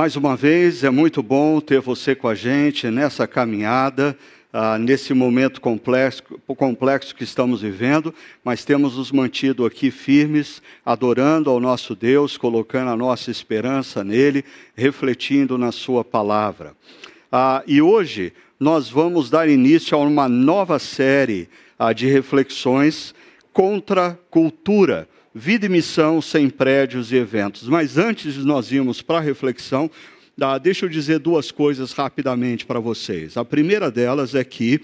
Mais uma vez, é muito bom ter você com a gente nessa caminhada, ah, nesse momento complexo, complexo que estamos vivendo, mas temos nos mantido aqui firmes, adorando ao nosso Deus, colocando a nossa esperança nele, refletindo na Sua palavra. Ah, e hoje nós vamos dar início a uma nova série ah, de reflexões contra a cultura vida e missão sem prédios e eventos. Mas antes de nós irmos para a reflexão, deixa eu dizer duas coisas rapidamente para vocês. A primeira delas é que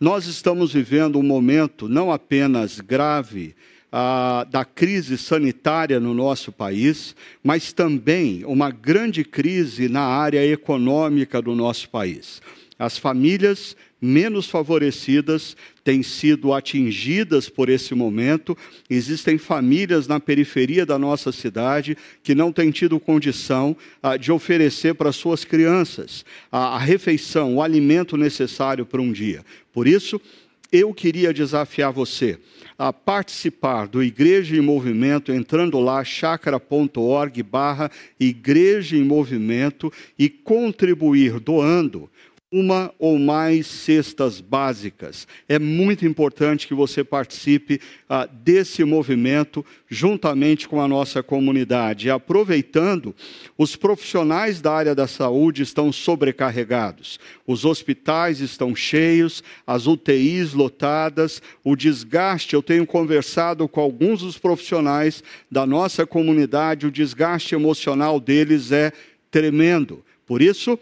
nós estamos vivendo um momento não apenas grave, ah, da crise sanitária no nosso país, mas também uma grande crise na área econômica do nosso país. As famílias menos favorecidas têm sido atingidas por esse momento. Existem famílias na periferia da nossa cidade que não têm tido condição ah, de oferecer para suas crianças a, a refeição, o alimento necessário para um dia. Por isso, eu queria desafiar você a participar do Igreja em Movimento, entrando lá, chacra.org barra Igreja em Movimento e contribuir doando uma ou mais cestas básicas. É muito importante que você participe ah, desse movimento juntamente com a nossa comunidade. E aproveitando, os profissionais da área da saúde estão sobrecarregados, os hospitais estão cheios, as UTIs lotadas, o desgaste. Eu tenho conversado com alguns dos profissionais da nossa comunidade, o desgaste emocional deles é tremendo. Por isso,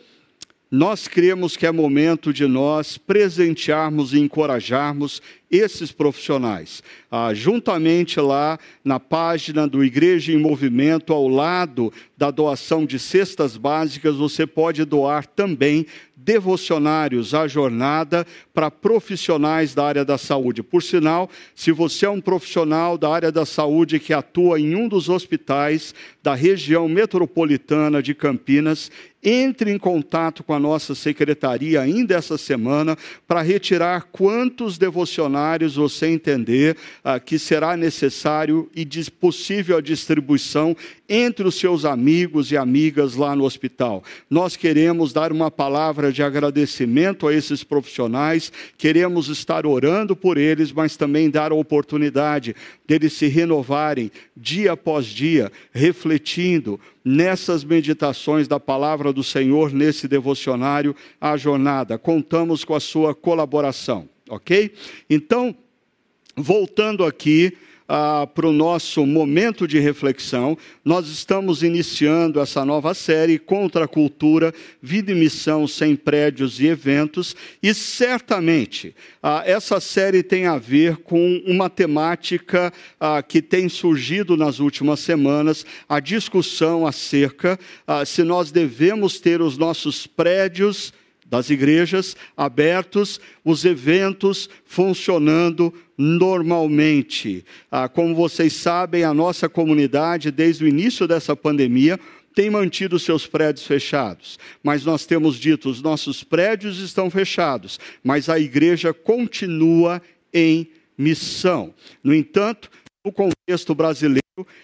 nós cremos que é momento de nós presentearmos e encorajarmos esses profissionais. Ah, juntamente lá na página do Igreja em Movimento, ao lado da doação de cestas básicas, você pode doar também devocionários à jornada para profissionais da área da saúde. Por sinal, se você é um profissional da área da saúde que atua em um dos hospitais da região metropolitana de Campinas, entre em contato com a nossa secretaria ainda essa semana para retirar quantos devocionários você entender ah, que será necessário e possível a distribuição entre os seus amigos e amigas lá no hospital. Nós queremos dar uma palavra de agradecimento a esses profissionais, queremos estar orando por eles, mas também dar a oportunidade deles se renovarem dia após dia, refletindo nessas meditações da palavra do Senhor, nesse devocionário, a jornada. Contamos com a sua colaboração, ok? Então, voltando aqui ah, para o nosso momento de reflexão, nós estamos iniciando essa nova série contra a cultura, vida e missão sem prédios e eventos, e certamente ah, essa série tem a ver com uma temática ah, que tem surgido nas últimas semanas, a discussão acerca ah, se nós devemos ter os nossos prédios das igrejas abertos, os eventos funcionando normalmente. Ah, como vocês sabem, a nossa comunidade, desde o início dessa pandemia, tem mantido seus prédios fechados, mas nós temos dito: os nossos prédios estão fechados, mas a igreja continua em missão. No entanto, no contexto brasileiro,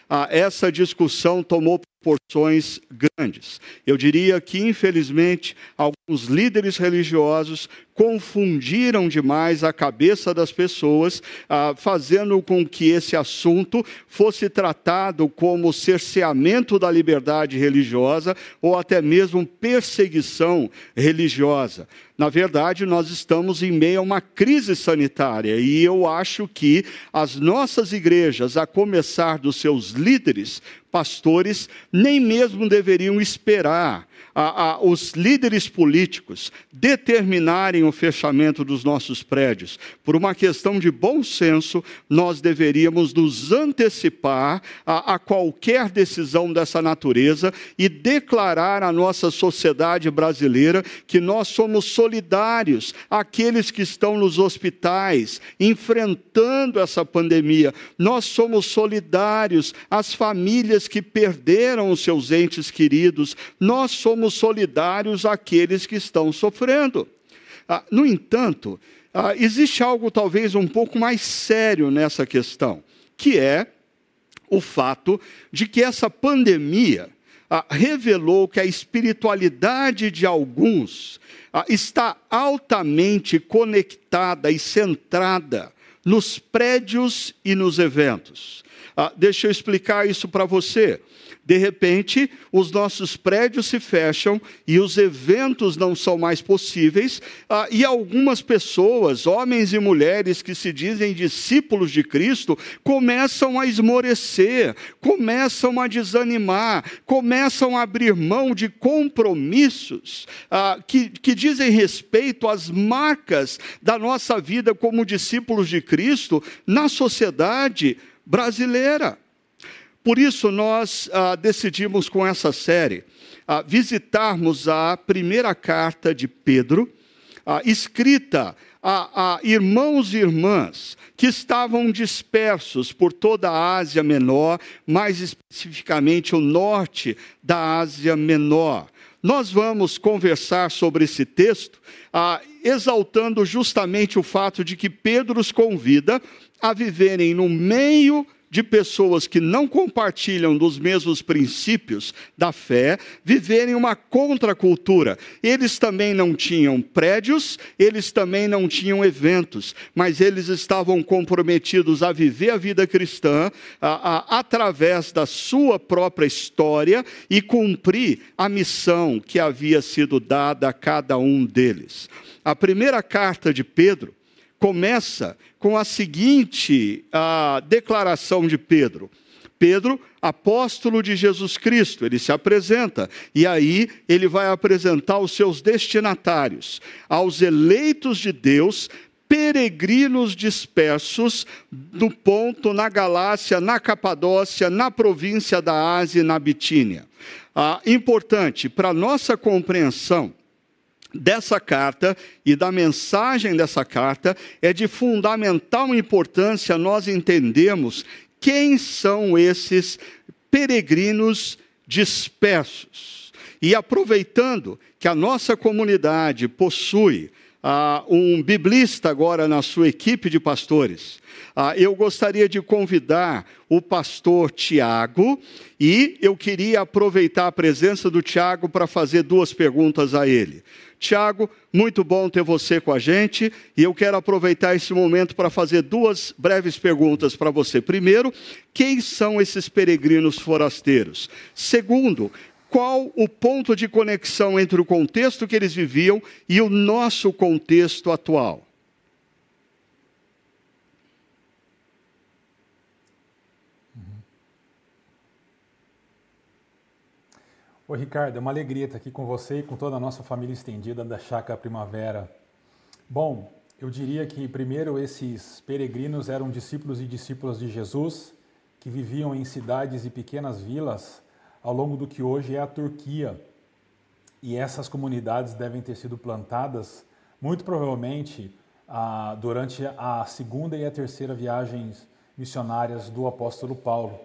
ah, essa discussão tomou proporções grandes. Eu diria que, infelizmente, alguns líderes religiosos confundiram demais a cabeça das pessoas, ah, fazendo com que esse assunto fosse tratado como cerceamento da liberdade religiosa ou até mesmo perseguição religiosa. Na verdade, nós estamos em meio a uma crise sanitária e eu acho que as nossas igrejas, a começar dos seus líderes, pastores nem mesmo deveriam esperar a, a, os líderes políticos determinarem o fechamento dos nossos prédios. Por uma questão de bom senso, nós deveríamos nos antecipar a, a qualquer decisão dessa natureza e declarar à nossa sociedade brasileira que nós somos solidários àqueles que estão nos hospitais enfrentando essa pandemia. Nós somos solidários às famílias que perderam os seus entes queridos. Nós somos somos solidários àqueles que estão sofrendo. Ah, no entanto, ah, existe algo talvez um pouco mais sério nessa questão, que é o fato de que essa pandemia ah, revelou que a espiritualidade de alguns ah, está altamente conectada e centrada nos prédios e nos eventos. Ah, deixa eu explicar isso para você. De repente, os nossos prédios se fecham e os eventos não são mais possíveis, ah, e algumas pessoas, homens e mulheres que se dizem discípulos de Cristo, começam a esmorecer, começam a desanimar, começam a abrir mão de compromissos ah, que, que dizem respeito às marcas da nossa vida como discípulos de Cristo na sociedade brasileira. Por isso, nós ah, decidimos com essa série ah, visitarmos a primeira carta de Pedro, ah, escrita a, a, irmãos e irmãs que estavam dispersos por toda a Ásia Menor, mais especificamente o norte da Ásia Menor. Nós vamos conversar sobre esse texto, ah, exaltando justamente o fato de que Pedro os convida a viverem no meio de pessoas que não compartilham dos mesmos princípios da fé viverem uma contracultura. Eles também não tinham prédios, eles também não tinham eventos, mas eles estavam comprometidos a viver a vida cristã a, a, através da sua própria história e cumprir a missão que havia sido dada a cada um deles. A primeira carta de Pedro começa com a seguinte a declaração de Pedro. Pedro, apóstolo de Jesus Cristo, ele se apresenta e aí ele vai apresentar os seus destinatários, aos eleitos de Deus, peregrinos dispersos no ponto na Galácia, na Capadócia, na província da Ásia e na Bitínia. Ah, importante para nossa compreensão dessa carta e da mensagem dessa carta é de fundamental importância nós entendemos quem são esses peregrinos dispersos. E aproveitando que a nossa comunidade possui ah, um biblista agora na sua equipe de pastores, ah, eu gostaria de convidar o pastor Tiago e eu queria aproveitar a presença do Tiago para fazer duas perguntas a ele. Tiago, muito bom ter você com a gente e eu quero aproveitar esse momento para fazer duas breves perguntas para você. Primeiro, quem são esses peregrinos forasteiros? Segundo, qual o ponto de conexão entre o contexto que eles viviam e o nosso contexto atual? Oi, Ricardo, é uma alegria estar aqui com você e com toda a nossa família estendida da Chácara Primavera. Bom, eu diria que primeiro esses peregrinos eram discípulos e discípulas de Jesus que viviam em cidades e pequenas vilas ao longo do que hoje é a Turquia. E essas comunidades devem ter sido plantadas, muito provavelmente, ah, durante a segunda e a terceira viagens missionárias do apóstolo Paulo.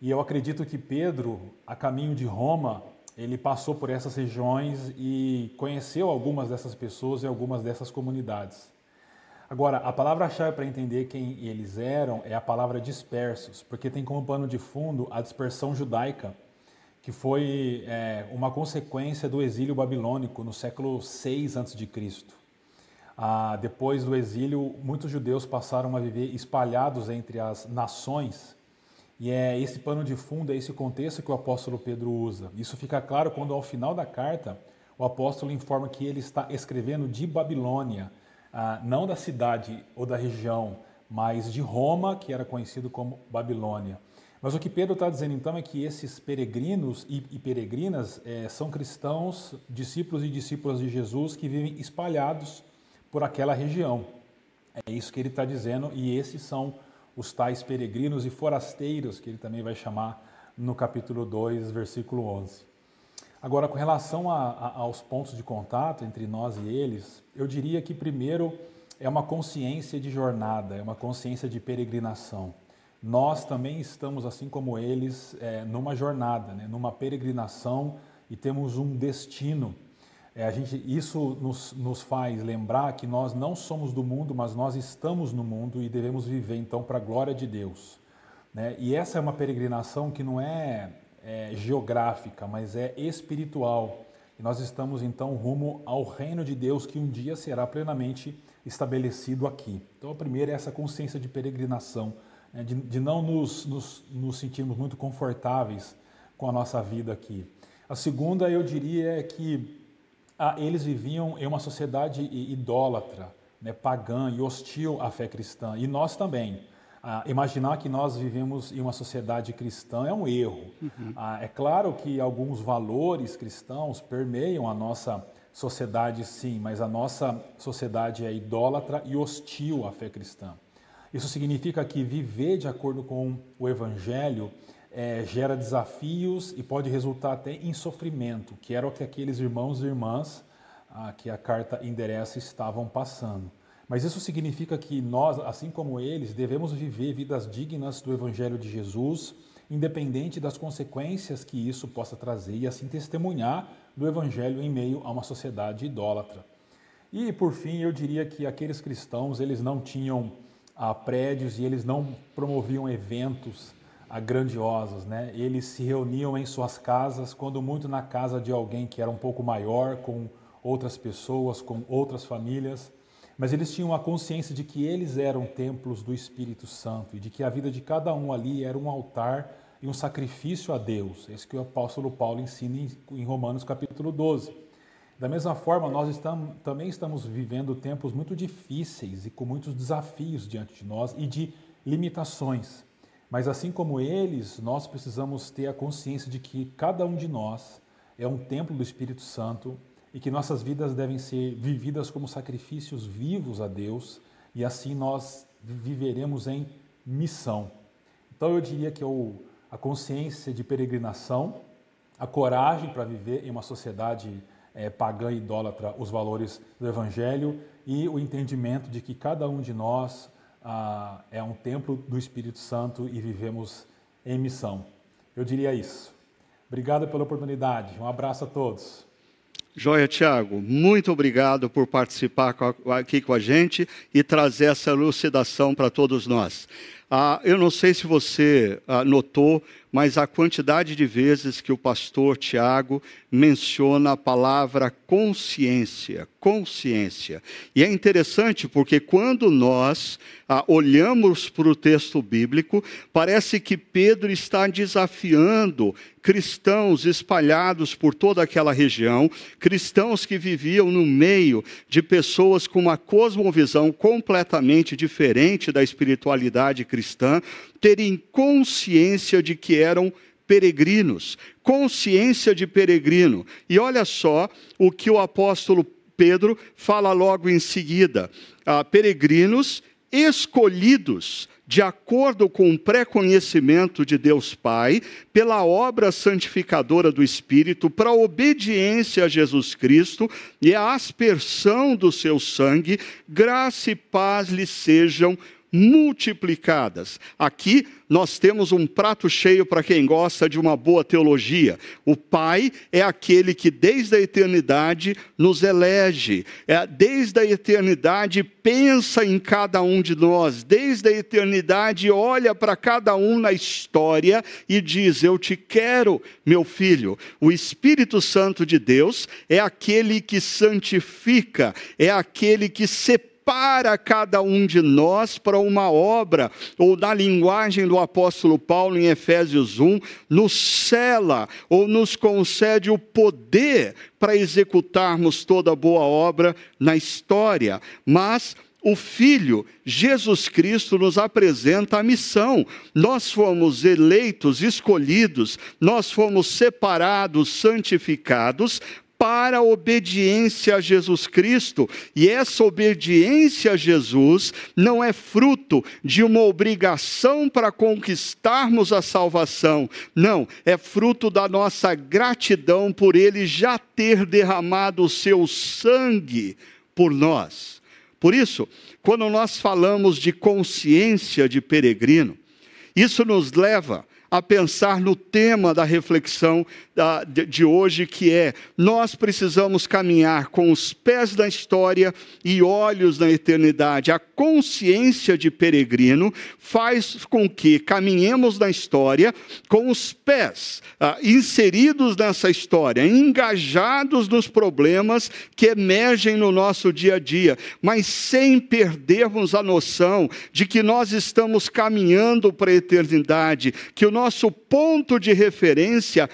E eu acredito que Pedro, a caminho de Roma, ele passou por essas regiões e conheceu algumas dessas pessoas e algumas dessas comunidades. Agora, a palavra-chave para entender quem eles eram é a palavra dispersos, porque tem como pano de fundo a dispersão judaica, que foi é, uma consequência do exílio babilônico no século 6 a.C. Ah, depois do exílio, muitos judeus passaram a viver espalhados entre as nações e é esse pano de fundo, é esse contexto que o apóstolo Pedro usa. Isso fica claro quando, ao final da carta, o apóstolo informa que ele está escrevendo de Babilônia, ah, não da cidade ou da região, mas de Roma, que era conhecido como Babilônia. Mas o que Pedro está dizendo então é que esses peregrinos e, peregrinas é, são cristãos, discípulos e discípulas de Jesus que vivem espalhados por aquela região. É isso que ele está dizendo, e esses são os tais peregrinos e forasteiros, que ele também vai chamar no capítulo 2, versículo 11. Agora, com relação a, a, aos pontos de contato entre nós e eles, eu diria que primeiro é uma consciência de jornada, é uma consciência de peregrinação. Nós também estamos, assim como eles, é, numa jornada, né, numa peregrinação e temos um destino é, a gente, isso nos, nos faz lembrar que nós não somos do mundo, mas nós estamos no mundo e devemos viver então para a glória de Deus. Né? E essa é uma peregrinação que não é, é, geográfica, mas é espiritual. E nós estamos então rumo ao reino de Deus que um dia será plenamente estabelecido aqui. Então, a primeira é essa consciência de peregrinação, né, de, de, não nos, nos, nos sentirmos muito confortáveis com a nossa vida aqui. A segunda, eu diria, é que ah, eles viviam em uma sociedade idólatra, né, pagã e hostil à fé cristã, e nós também. Ah, imaginar que nós vivemos em uma sociedade cristã é um erro. Uhum. Ah, é claro que alguns valores cristãos permeiam a nossa sociedade, sim, mas a nossa sociedade é idólatra e hostil à fé cristã. Isso significa que viver de acordo com o Evangelho é, gera desafios e pode resultar até em sofrimento, que era o que aqueles irmãos e irmãs a que a carta endereça estavam passando. Mas isso significa que nós, assim como eles, devemos viver vidas dignas do Evangelho de Jesus, independente das consequências que isso possa trazer, e assim testemunhar do Evangelho em meio a uma sociedade idólatra. E por fim, eu diria que aqueles cristãos, eles não tinham ah, prédios e eles não promoviam eventos grandiosos, né? Eles se reuniam em suas casas, quando muito na casa de alguém que era um pouco maior, com outras pessoas, com outras famílias mas eles tinham a consciência de que eles eram templos do Espírito Santo e de que a vida de cada um ali era um altar e um sacrifício a Deus. É isso que o apóstolo Paulo ensina em Romanos capítulo 12. Da mesma forma, nós estamos, também estamos vivendo tempos muito difíceis e com muitos desafios diante de nós e de limitações. Mas assim como eles, nós precisamos ter a consciência de que cada um de nós é um templo do Espírito Santo e que nossas vidas devem ser vividas como sacrifícios vivos a Deus e assim nós viveremos em missão. Então eu diria que o, a consciência de peregrinação, a coragem para viver em uma sociedade é, pagã e idólatra os valores do Evangelho e o entendimento de que cada um de nós ah, é um templo do Espírito Santo e vivemos em missão. Eu diria isso. Obrigado pela oportunidade. Um abraço a todos. Joia, Tiago, muito obrigado por participar aqui com a gente e trazer essa elucidação para todos nós. Ah, eu não sei se você ah, notou, mas a quantidade de vezes que o pastor Tiago menciona a palavra consciência, consciência. E é interessante porque quando nós ah, olhamos para o texto bíblico, parece que Pedro está desafiando cristãos espalhados por toda aquela região, cristãos que viviam no meio de pessoas com uma cosmovisão completamente diferente da espiritualidade cristã, terem consciência de que eram peregrinos, consciência de peregrino. E olha só o que o apóstolo Pedro fala logo em seguida: ah, peregrinos escolhidos de acordo com o pré-conhecimento de Deus Pai, pela obra santificadora do Espírito, para a obediência a Jesus Cristo e a aspersão do seu sangue, graça e paz lhe sejam multiplicadas. Aqui nós temos um prato cheio para quem gosta de uma boa teologia. O Pai é aquele que desde a eternidade nos elege, é, desde a eternidade pensa em cada um de nós, desde a eternidade olha para cada um na história e diz: Eu te quero, meu filho. O Espírito Santo de Deus é aquele que santifica, é aquele que separa prepara cada um de nós para uma obra, ou na linguagem do apóstolo Paulo em Efésios 1, nos cela ou nos concede o poder para executarmos toda boa obra na história. Mas o Filho, Jesus Cristo, nos apresenta a missão. Nós fomos eleitos, escolhidos, nós fomos separados, santificados para a obediência a Jesus Cristo. E essa obediência a Jesus não é fruto de uma obrigação para conquistarmos a salvação. Não, é fruto da nossa gratidão por Ele já ter derramado o seu sangue por nós. Por isso, quando nós falamos de consciência de peregrino, isso nos leva a pensar no tema da reflexão de hoje, que é: nós precisamos caminhar com os pés na história e olhos na eternidade. A consciência de peregrino faz com que caminhemos na história com os pés ah, inseridos nessa história, engajados nos problemas que emergem no nosso dia a dia, mas sem perdermos a noção de que nós estamos caminhando para a eternidade, que o nosso ponto de referência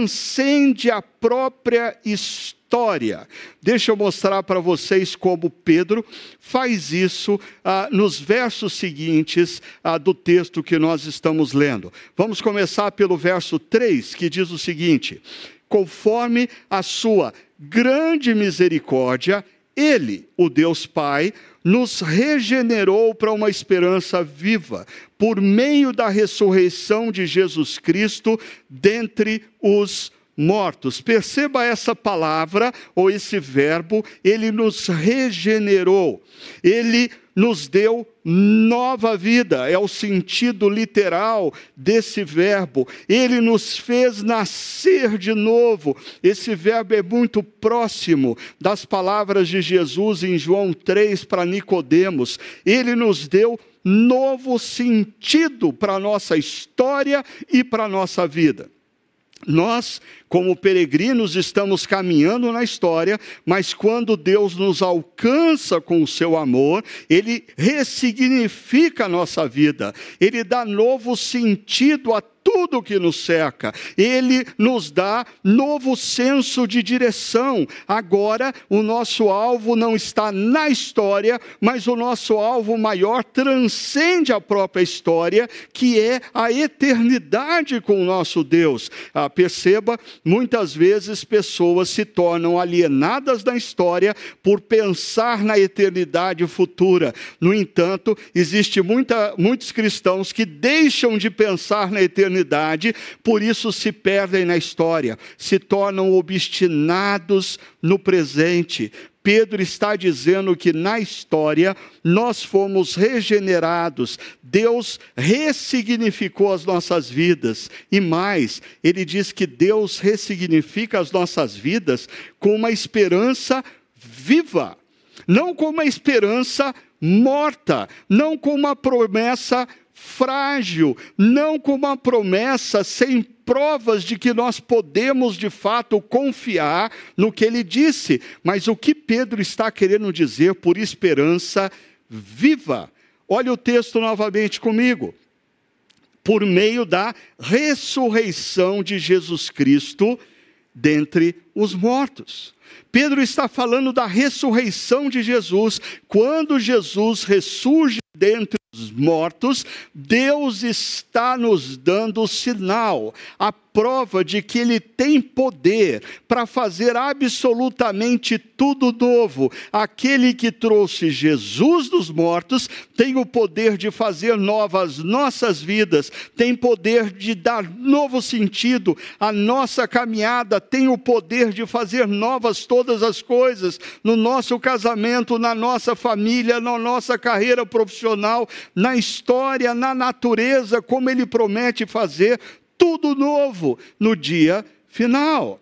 transcende a própria história. Deixa eu mostrar para vocês como Pedro faz isso ah, nos versos seguintes ah, do texto que nós estamos lendo. Vamos começar pelo verso 3, que diz o seguinte: Conforme a sua grande misericórdia, ele, o Deus Pai, nos regenerou para uma esperança viva, por meio da ressurreição de Jesus Cristo dentre os mortos. Perceba essa palavra ou esse verbo, ele nos regenerou. Ele nos deu nova vida, é o sentido literal desse verbo. Ele nos fez nascer de novo. Esse verbo é muito próximo das palavras de Jesus em João 3 para Nicodemos. Ele nos deu novo sentido para a nossa história e para a nossa vida. Nós como peregrinos, estamos caminhando na história, mas quando Deus nos alcança com o seu amor, ele ressignifica a nossa vida, ele dá novo sentido a tudo que nos cerca. Ele nos dá novo senso de direção. Agora, o nosso alvo não está na história, mas o nosso alvo maior transcende a própria história, que é a eternidade com o nosso Deus. Ah, perceba muitas vezes pessoas se tornam alienadas da história por pensar na eternidade futura. No entanto, existe muita, muitos cristãos que deixam de pensar na eternidade, por isso se perdem na história, se tornam obstinados no presente, Pedro está dizendo que na história nós fomos regenerados, Deus ressignificou as nossas vidas, e mais, ele diz que Deus ressignifica as nossas vidas com uma esperança viva, não com uma esperança morta, não com uma promessa frágil, não com uma promessa sem provas de que nós podemos de fato confiar no que ele disse. Mas o que Pedro está querendo dizer por esperança viva? Olha o texto novamente comigo. Por meio da ressurreição de Jesus Cristo dentre os mortos. Pedro está falando da ressurreição de Jesus. Quando Jesus ressurge dentre os mortos, Deus está nos dando o sinal, a prova de que Ele tem poder para fazer absolutamente tudo novo. Aquele que trouxe Jesus dos mortos tem o poder de fazer novas nossas vidas, tem poder de dar novo sentido à nossa caminhada, tem o poder de fazer novas todas as coisas no nosso casamento, na nossa família, na nossa carreira profissional, na história, na natureza, como Ele promete fazer tudo novo no dia final.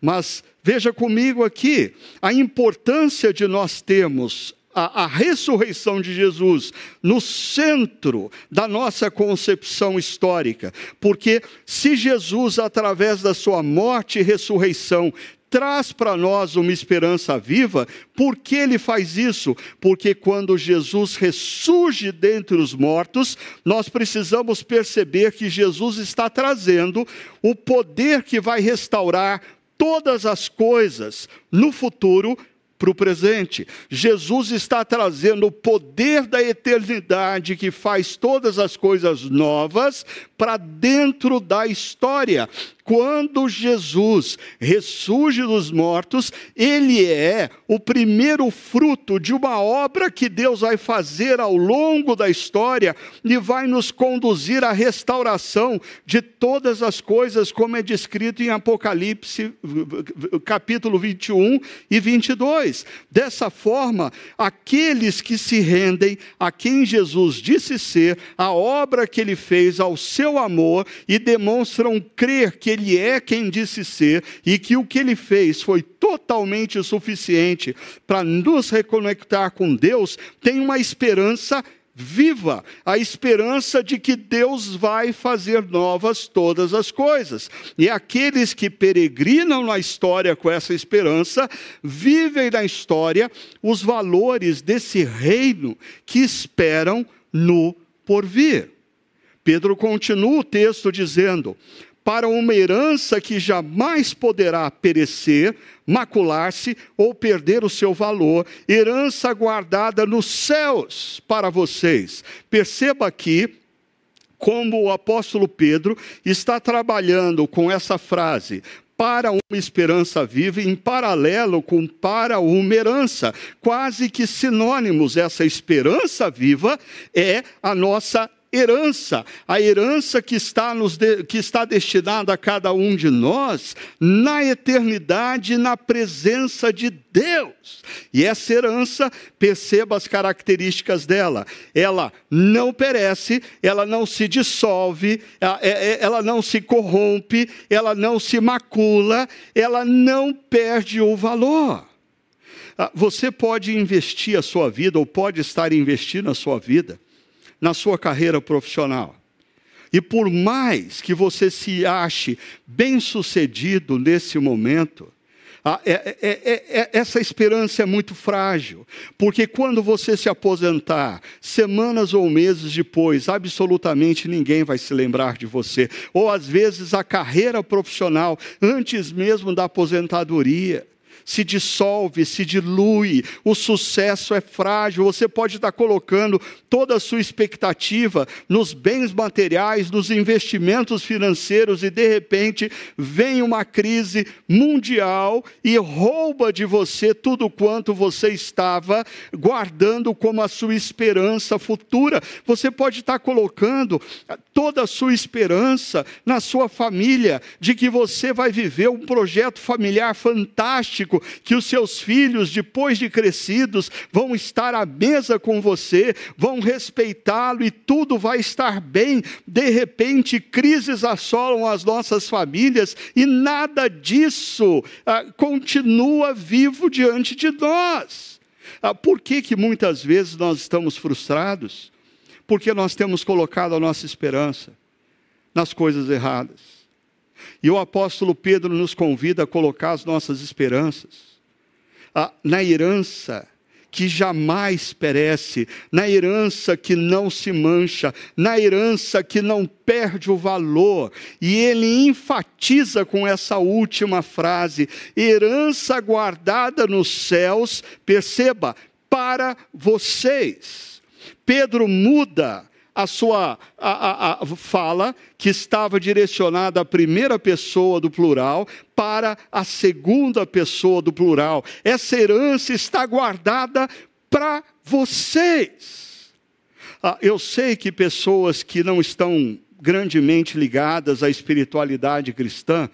Mas veja comigo aqui a importância de nós termos a, a, ressurreição de Jesus no centro da nossa concepção histórica. Porque se Jesus, através da sua morte e ressurreição, traz para nós uma esperança viva. Por que ele faz isso? Porque quando Jesus ressurge dentre os mortos, nós precisamos perceber que Jesus está trazendo o poder que vai restaurar todas as coisas no futuro para o presente. Jesus está trazendo o poder da eternidade que faz todas as coisas novas para dentro da história. Quando Jesus ressurge dos mortos, ele é o primeiro fruto de uma obra que Deus vai fazer ao longo da história e vai nos conduzir à restauração de todas as coisas, como é descrito em Apocalipse, capítulo 21 e 22. 2. Dessa forma, aqueles que se rendem a quem Jesus disse ser, a obra que ele fez ao seu amor e demonstram crer que ele é quem disse ser e que o que ele fez foi totalmente suficiente para nos reconectar com Deus, têm uma esperança viva a esperança de que Deus vai fazer novas todas as coisas. E aqueles que peregrinam na história com essa esperança, vivem na história os valores desse reino que esperam no porvir. Pedro continua o texto dizendo: para uma herança que jamais poderá perecer, macular-se ou perder o seu valor, herança guardada nos céus para vocês. Perceba aqui como o apóstolo Pedro está trabalhando com essa frase, para uma esperança viva, em paralelo com para uma herança, quase que sinônimos. Essa esperança viva é a nossa herança, a herança que está, nos de, que está destinada a cada um de nós na eternidade, na presença de Deus. E essa herança, perceba as características dela: ela não perece, ela não se dissolve, é, é, ela não se corrompe, ela não se macula, ela não perde o valor. Ah, você pode investir a sua vida, ou pode estar investindo a sua vida, na sua carreira profissional. E por mais que você se ache bem-sucedido nesse momento, é, é, é, essa esperança é muito frágil, porque quando você se aposentar, semanas ou meses depois, absolutamente ninguém vai se lembrar de você. Ou às vezes a carreira profissional, antes mesmo da aposentadoria se dissolve, se dilui, o sucesso é frágil. Você pode estar colocando toda a sua expectativa nos bens materiais, nos investimentos financeiros, e de repente vem uma crise mundial e rouba de você tudo quanto você estava guardando como a sua esperança futura. Você pode estar colocando toda a sua esperança na sua família, de que você vai viver um projeto familiar fantástico que os seus filhos, depois de crescidos, vão estar à mesa com você, vão respeitá-lo e tudo vai estar bem. De repente, crises assolam as nossas famílias e nada disso ah, continua vivo diante de nós. Ah, por que, que muitas vezes nós estamos frustrados? Porque nós temos colocado a nossa esperança nas coisas erradas. E o apóstolo Pedro nos convida a colocar as nossas esperanças na herança que jamais perece, na herança que não se mancha, na herança que não perde o valor. E ele enfatiza com essa última frase: herança guardada nos céus, perceba, para vocês. Pedro muda a sua a, a, a fala, que estava direcionada à primeira pessoa do plural, para a segunda pessoa do plural. Essa herança está guardada para vocês. Ah, eu sei que pessoas que não estão grandemente ligadas à espiritualidade cristã,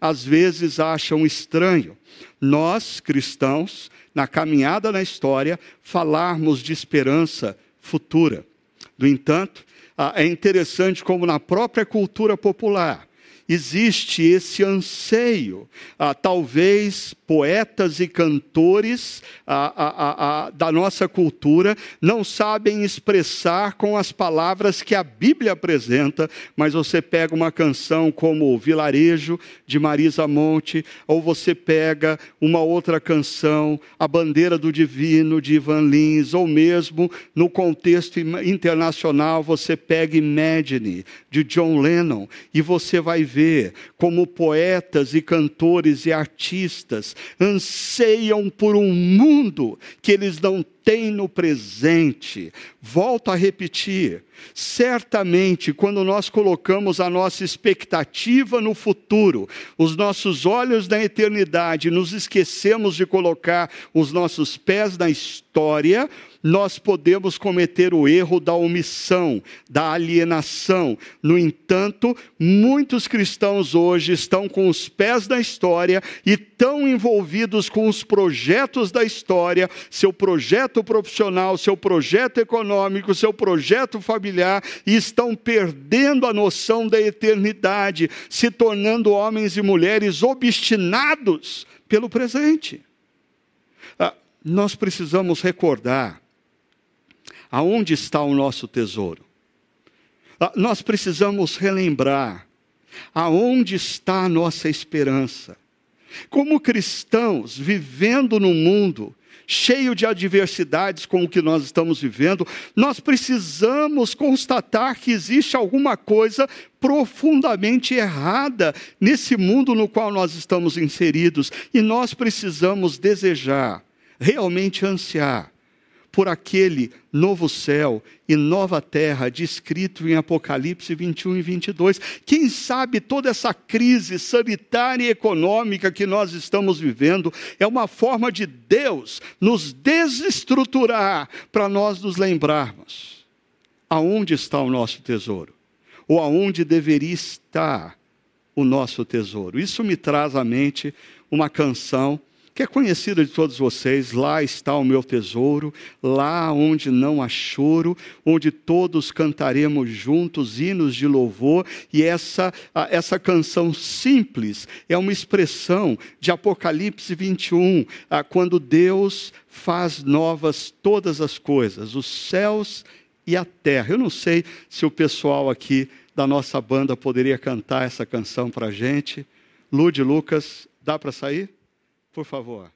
às vezes acham estranho nós, cristãos, na caminhada na história, falarmos de esperança futura. No entanto, é interessante como na própria cultura popular existe esse anseio. Ah, talvez poetas e cantores ah, ah, ah, da nossa cultura não sabem expressar com as palavras que a Bíblia apresenta, mas você pega uma canção como Vilarejo, de Marisa Monte, ou você pega uma outra canção, A Bandeira do Divino, de Ivan Lins, ou mesmo no contexto internacional, você pega Imagine, de John Lennon, e você vai ver como poetas e cantores e artistas anseiam por um mundo que eles não têm no presente. Volto a repetir: certamente, quando nós colocamos a nossa expectativa no futuro, os nossos olhos na eternidade, nos esquecemos de colocar os nossos pés na história, nós podemos cometer o erro da omissão, da alienação. No entanto, muitos cristãos hoje estão com os pés na história e tão envolvidos com os projetos da história, seu projeto profissional, seu projeto econômico, seu projeto familiar, e estão perdendo a noção da eternidade, se tornando homens e mulheres obstinados pelo presente. Ah, nós precisamos recordar aonde está o nosso tesouro. Ah, nós precisamos relembrar aonde está a nossa esperança. Como cristãos, vivendo no mundo cheio de adversidades com o que nós estamos vivendo, nós precisamos constatar que existe alguma coisa profundamente errada nesse mundo no qual nós estamos inseridos e nós precisamos desejar, realmente ansiar por aquele novo céu e nova terra descrito em Apocalipse 21 e 22. Quem sabe toda essa crise sanitária e econômica que nós estamos vivendo é uma forma de Deus nos desestruturar para nós nos lembrarmos aonde está o nosso tesouro ou aonde deveria estar o nosso tesouro. Isso me traz à mente uma canção que é conhecida de todos vocês. Lá está o meu tesouro, lá onde não há choro, onde todos cantaremos juntos hinos de louvor. E essa, essa canção simples é uma expressão de Apocalipse 21, quando Deus faz novas todas as coisas, os céus e a terra. Eu não sei se o pessoal aqui da nossa banda poderia cantar essa canção para a gente. Lude Lucas, dá para sair? Por favor.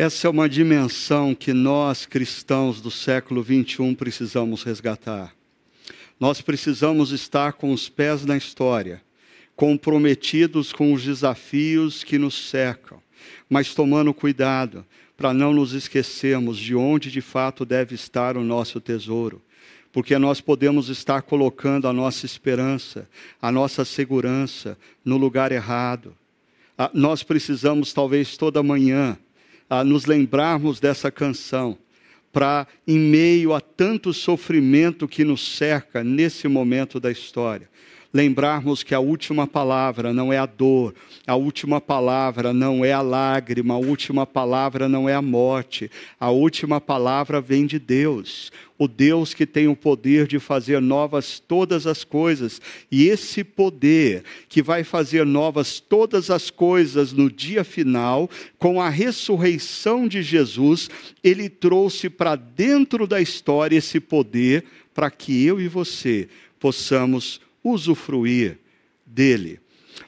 Essa é uma dimensão que nós, cristãos do século 21, precisamos resgatar. Nós precisamos estar com os pés na história, comprometidos com os desafios que nos cercam, mas tomando cuidado para não nos esquecermos de onde de fato deve estar o nosso tesouro porque nós podemos estar colocando a nossa esperança, a nossa segurança no lugar errado. Ah, nós precisamos, talvez toda manhã, a nos lembrarmos dessa canção, para, em meio a tanto sofrimento que nos cerca nesse momento da história, lembrarmos que a última palavra não é a dor, a última palavra não é a lágrima, a última palavra não é a morte, a última palavra vem de Deus o Deus que tem o poder de fazer novas todas as coisas. E esse poder que vai fazer novas todas as coisas no dia final, com a ressurreição de Jesus, ele trouxe para dentro da história esse poder para que eu e você possamos usufruir dele.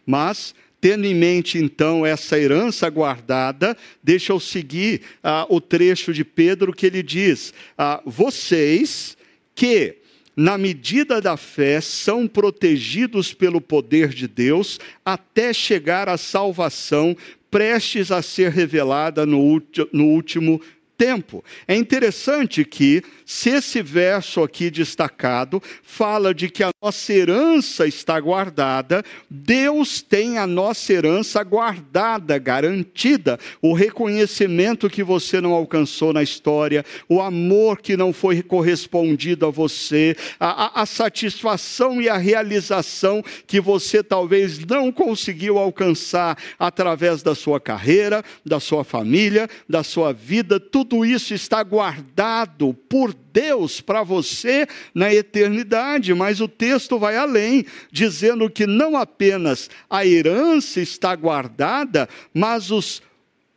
Mas Tendo em mente, então, essa herança guardada, deixa eu seguir ah, o trecho de Pedro que ele diz: ah, Vocês que, na medida da fé, são protegidos pelo poder de Deus até chegar à salvação prestes a ser revelada no, no último tempo. É interessante que, se esse verso aqui destacado fala de que a nossa herança está guardada, Deus tem a nossa herança guardada, garantida. O reconhecimento que você não alcançou na história, o amor que não foi correspondido a você, a, a, a satisfação e a realização que você talvez não conseguiu alcançar através da sua carreira, da sua família, da sua vida, tudo isso está guardado por Deus para você na eternidade, mas o texto vai além, dizendo que não apenas a herança está guardada, mas os,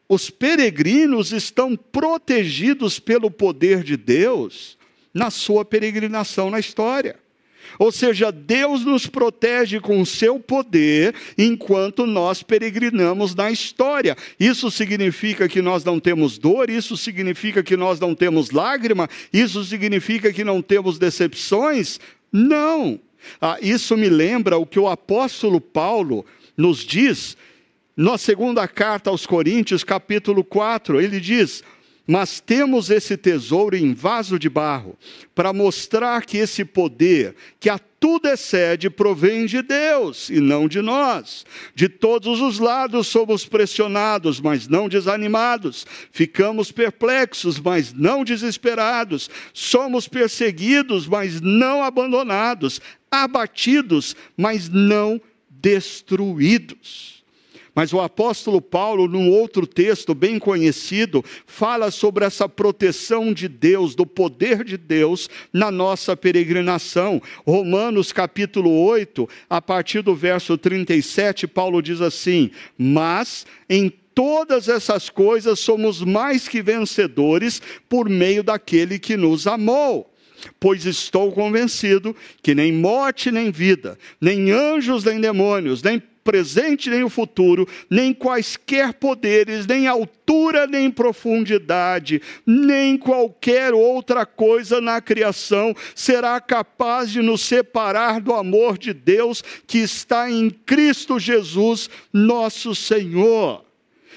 os peregrinos estão protegidos pelo poder de Deus na sua peregrinação na história. Ou seja, Deus nos protege com o seu poder enquanto nós peregrinamos na história. Isso significa que nós não temos dor, isso significa que nós não temos lágrima, isso significa que não temos decepções? Não. Ah, isso me lembra o que o apóstolo Paulo nos diz na segunda carta aos Coríntios, capítulo 4. Ele diz: mas temos esse tesouro em vaso de barro, para mostrar que esse poder, que a tudo excede, provém de Deus e não de nós. De todos os lados somos pressionados, mas não desanimados. Ficamos perplexos, mas não desesperados. Somos perseguidos, mas não abandonados. Abatidos, mas não destruídos. Mas o apóstolo Paulo, num outro texto bem conhecido, fala sobre essa proteção de Deus, do poder de Deus na nossa peregrinação. Romanos capítulo 8, a partir do verso 37, Paulo diz assim: Mas em todas essas coisas somos mais que vencedores por meio daquele que nos amou pois estou convencido que nem morte nem vida, nem anjos nem demônios, nem presente nem o futuro, nem quaisquer poderes, nem altura nem profundidade, nem qualquer outra coisa na criação será capaz de nos separar do amor de Deus que está em Cristo Jesus, nosso Senhor.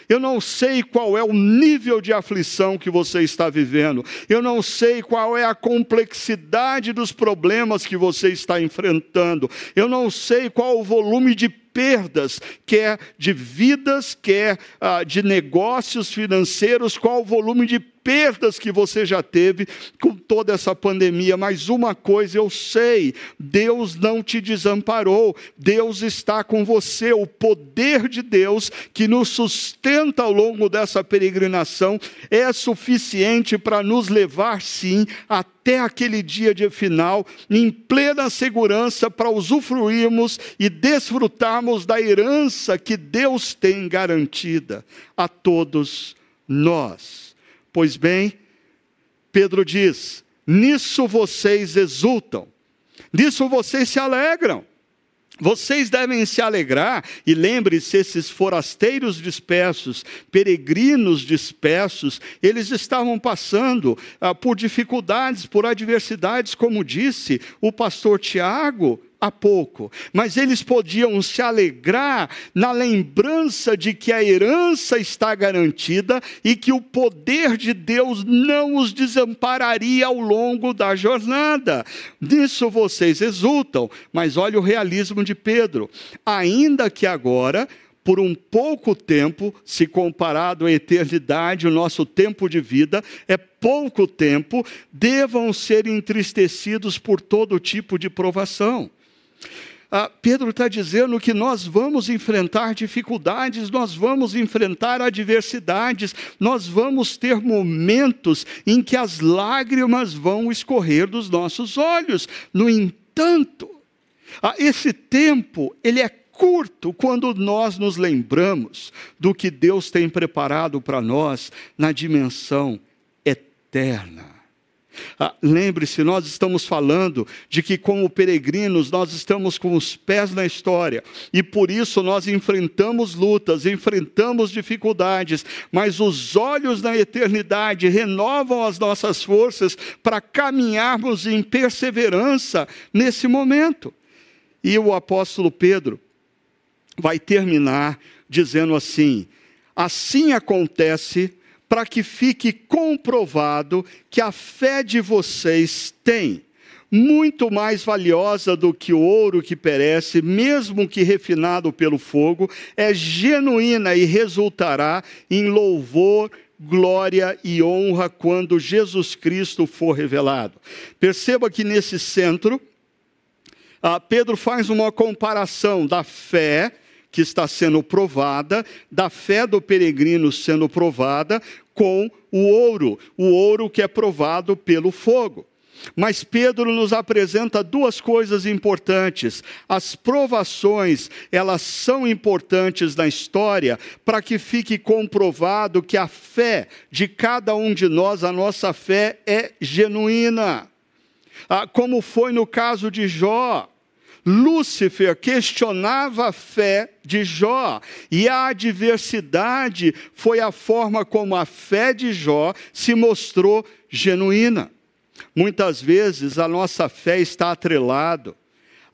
Eu não sei qual é o nível de aflição que você está vivendo. Eu não sei qual é a complexidade dos problemas que você está enfrentando. Eu não sei qual o volume de perdas, quer de vidas, quer ah, de negócios financeiros, qual o volume de perdas que você já teve com toda essa pandemia, mas uma coisa eu sei: Deus não te desamparou, Deus está com você. O poder de Deus que nos sustenta ao longo dessa peregrinação é suficiente para nos levar, sim, até aquele dia de final, em plena segurança, para usufruirmos e desfrutarmos da herança que Deus tem garantida a todos nós. Pois bem, Pedro diz: nisso vocês exultam, nisso vocês se alegram. Vocês devem se alegrar, e lembre-se: esses forasteiros dispersos, peregrinos dispersos, eles estavam passando ah, por dificuldades, por adversidades, como disse o pastor Tiago, há pouco, mas eles podiam se alegrar na lembrança de que a herança está garantida e que o poder de Deus não os desampararia ao longo da jornada. Nisso vocês exultam, mas olha o realismo de Pedro. Ainda que agora por um pouco tempo, se comparado à eternidade, o nosso tempo de vida é pouco tempo, devam ser entristecidos por todo tipo de provação ah, Pedro está dizendo que nós vamos enfrentar dificuldades, nós vamos enfrentar adversidades, nós vamos ter momentos em que as lágrimas vão escorrer dos nossos olhos. No entanto, ah, esse tempo, ele é curto quando nós nos lembramos do que Deus tem preparado para nós na dimensão eterna. Ah, Lembre-se, nós estamos falando de que, como peregrinos, nós estamos com os pés na história e por isso nós enfrentamos lutas, enfrentamos dificuldades, mas os olhos na eternidade renovam as nossas forças para caminharmos em perseverança nesse momento. E o apóstolo Pedro vai terminar dizendo assim: assim acontece para que fique comprovado que a fé de vocês tem muito mais valiosa do que o ouro que perece, mesmo que refinado pelo fogo, é genuína e resultará em louvor, glória e honra quando Jesus Cristo for revelado. Perceba que nesse centro, ah, Pedro faz uma comparação da fé que está sendo provada, da fé do peregrino sendo provada, com o ouro, o ouro que é provado pelo fogo. Mas Pedro nos apresenta duas coisas importantes. As provações, elas são importantes na história para que fique comprovado que a fé de cada um de nós, a nossa fé é genuína. Ah, como foi no caso de Jó. Lúcifer questionava a fé de Jó, e a adversidade foi a forma como a fé de Jó se mostrou genuína. Muitas vezes a nossa fé está atrelada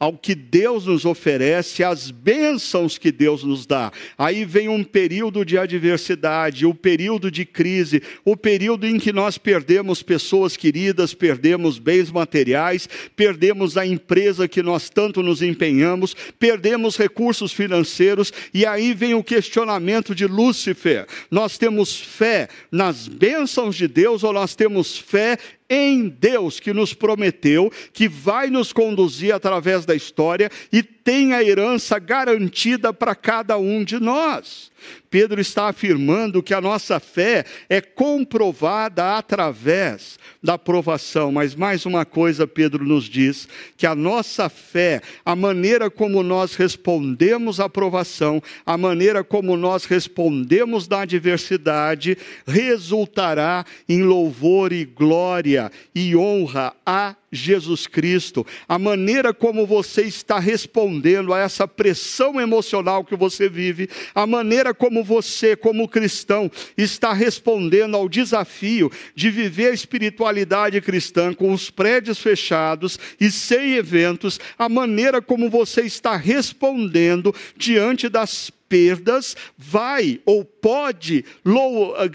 ao que Deus nos oferece, às bênçãos que Deus nos dá. Aí vem um período de adversidade, o período de crise, o período em que nós perdemos pessoas queridas, perdemos bens materiais, perdemos a empresa que nós tanto nos empenhamos, perdemos recursos financeiros, e aí vem o questionamento de Lúcifer: nós temos fé nas bênçãos de Deus ou nós temos fé em Deus que nos prometeu, que vai nos conduzir através da história e tem a herança garantida para cada um de nós. Pedro está afirmando que a nossa fé é comprovada através da provação, mas mais uma coisa Pedro nos diz, que a nossa fé, a maneira como nós respondemos à provação, a maneira como nós respondemos na adversidade, resultará em louvor e glória e honra a Jesus Cristo, a maneira como você está respondendo a essa pressão emocional que você vive, a maneira como você, como cristão, está respondendo ao desafio de viver a espiritualidade cristã com os prédios fechados e sem eventos, a maneira como você está respondendo diante das perdas vai ou pode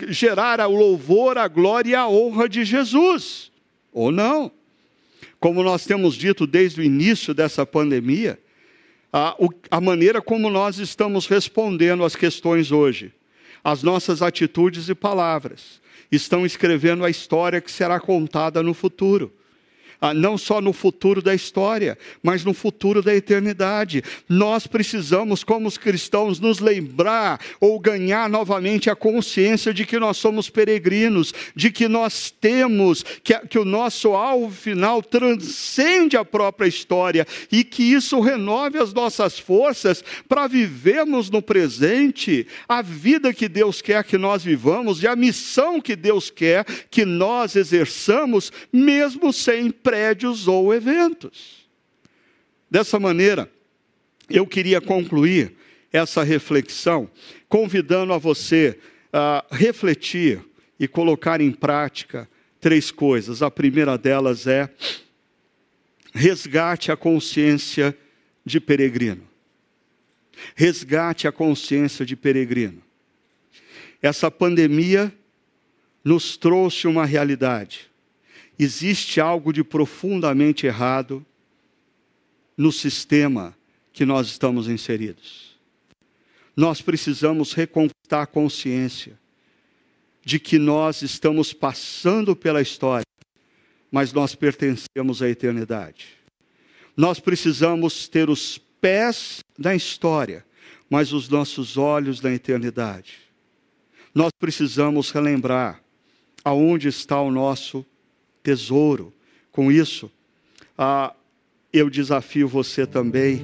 gerar o louvor, a glória e a honra de Jesus, ou não. Como nós temos dito desde o início dessa pandemia, a, a maneira como nós estamos respondendo às questões hoje, as nossas atitudes e palavras, estão escrevendo a história que será contada no futuro não só no futuro da história, mas no futuro da eternidade. Nós precisamos, como os cristãos, nos lembrar ou ganhar novamente a consciência de que nós somos peregrinos, de que nós temos, que, que o nosso alvo final transcende a própria história e que isso renove as nossas forças para vivermos no presente a vida que Deus quer que nós vivamos e a missão que Deus quer que nós exerçamos, mesmo sem prédios ou eventos. Dessa maneira, eu queria concluir essa reflexão convidando a você a refletir e colocar em prática três coisas. A primeira delas é resgate a consciência de peregrino. Resgate a consciência de peregrino. Essa pandemia nos trouxe uma realidade existe algo de profundamente errado no sistema que nós estamos inseridos. Nós precisamos reconquistar a consciência de que nós estamos passando pela história, mas nós pertencemos à eternidade. Nós precisamos ter os pés na história, mas os nossos olhos na eternidade. Nós precisamos relembrar aonde está o nosso tesouro. Com isso, ah, eu desafio você também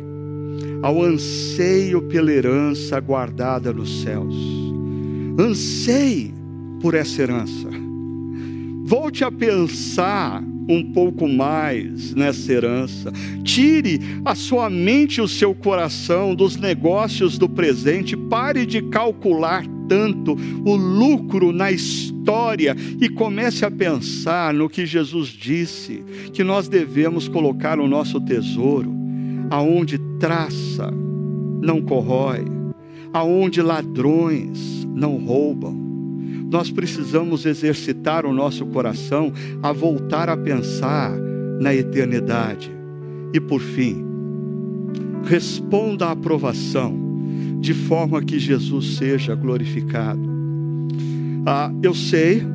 ao anseio pela herança guardada nos céus. Anseie por essa herança. Volte a pensar um pouco mais nessa herança. Tire a sua mente e o seu coração dos negócios do presente. Pare de calcular tanto o lucro na história e comece a pensar no que Jesus disse, que nós devemos colocar o nosso tesouro aonde traça não corrói, aonde ladrões não roubam nós precisamos exercitar o nosso coração a voltar a pensar na eternidade. E por fim, responda à aprovação, de forma que Jesus seja glorificado. Ah, eu sei,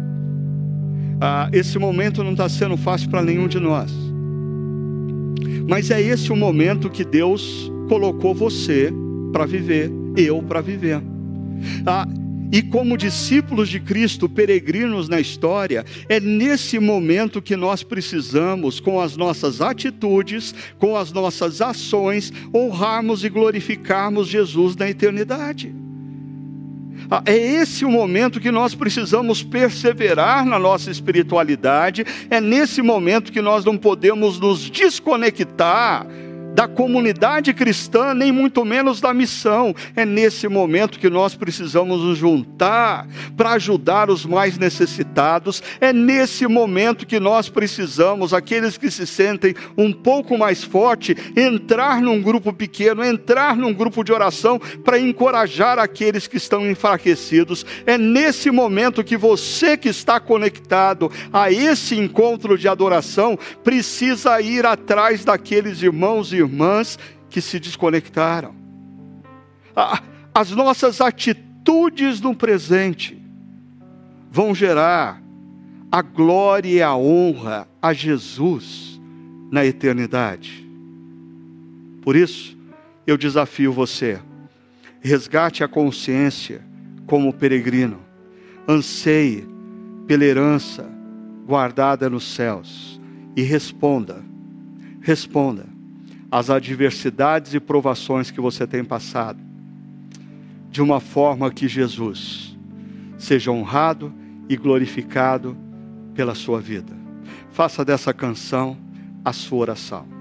ah, esse momento não está sendo fácil para nenhum de nós, mas é esse o momento que Deus colocou você para viver, eu para viver. Ah, e como discípulos de Cristo, peregrinos na história, é nesse momento que nós precisamos, com as nossas atitudes, com as nossas ações, honrarmos e glorificarmos Jesus na eternidade. Ah, é esse o momento que nós precisamos perseverar na nossa espiritualidade, é nesse momento que nós não podemos nos desconectar da comunidade cristã, nem muito menos da missão. É nesse momento que nós precisamos nos juntar para ajudar os mais necessitados. É nesse momento que nós precisamos, aqueles que se sentem um pouco mais forte, entrar num grupo pequeno, entrar num grupo de oração para encorajar aqueles que estão enfraquecidos. É nesse momento que você que está conectado a esse encontro de adoração precisa ir atrás daqueles irmãos e irmãs que se desconectaram. As nossas atitudes no presente vão gerar a glória e a honra a Jesus na eternidade. Por isso, eu desafio você, resgate a consciência como peregrino, anseie pela herança guardada nos céus e responda, responda as adversidades e provações que você tem passado, de uma forma que Jesus seja honrado e glorificado pela sua vida. Faça dessa canção a sua oração.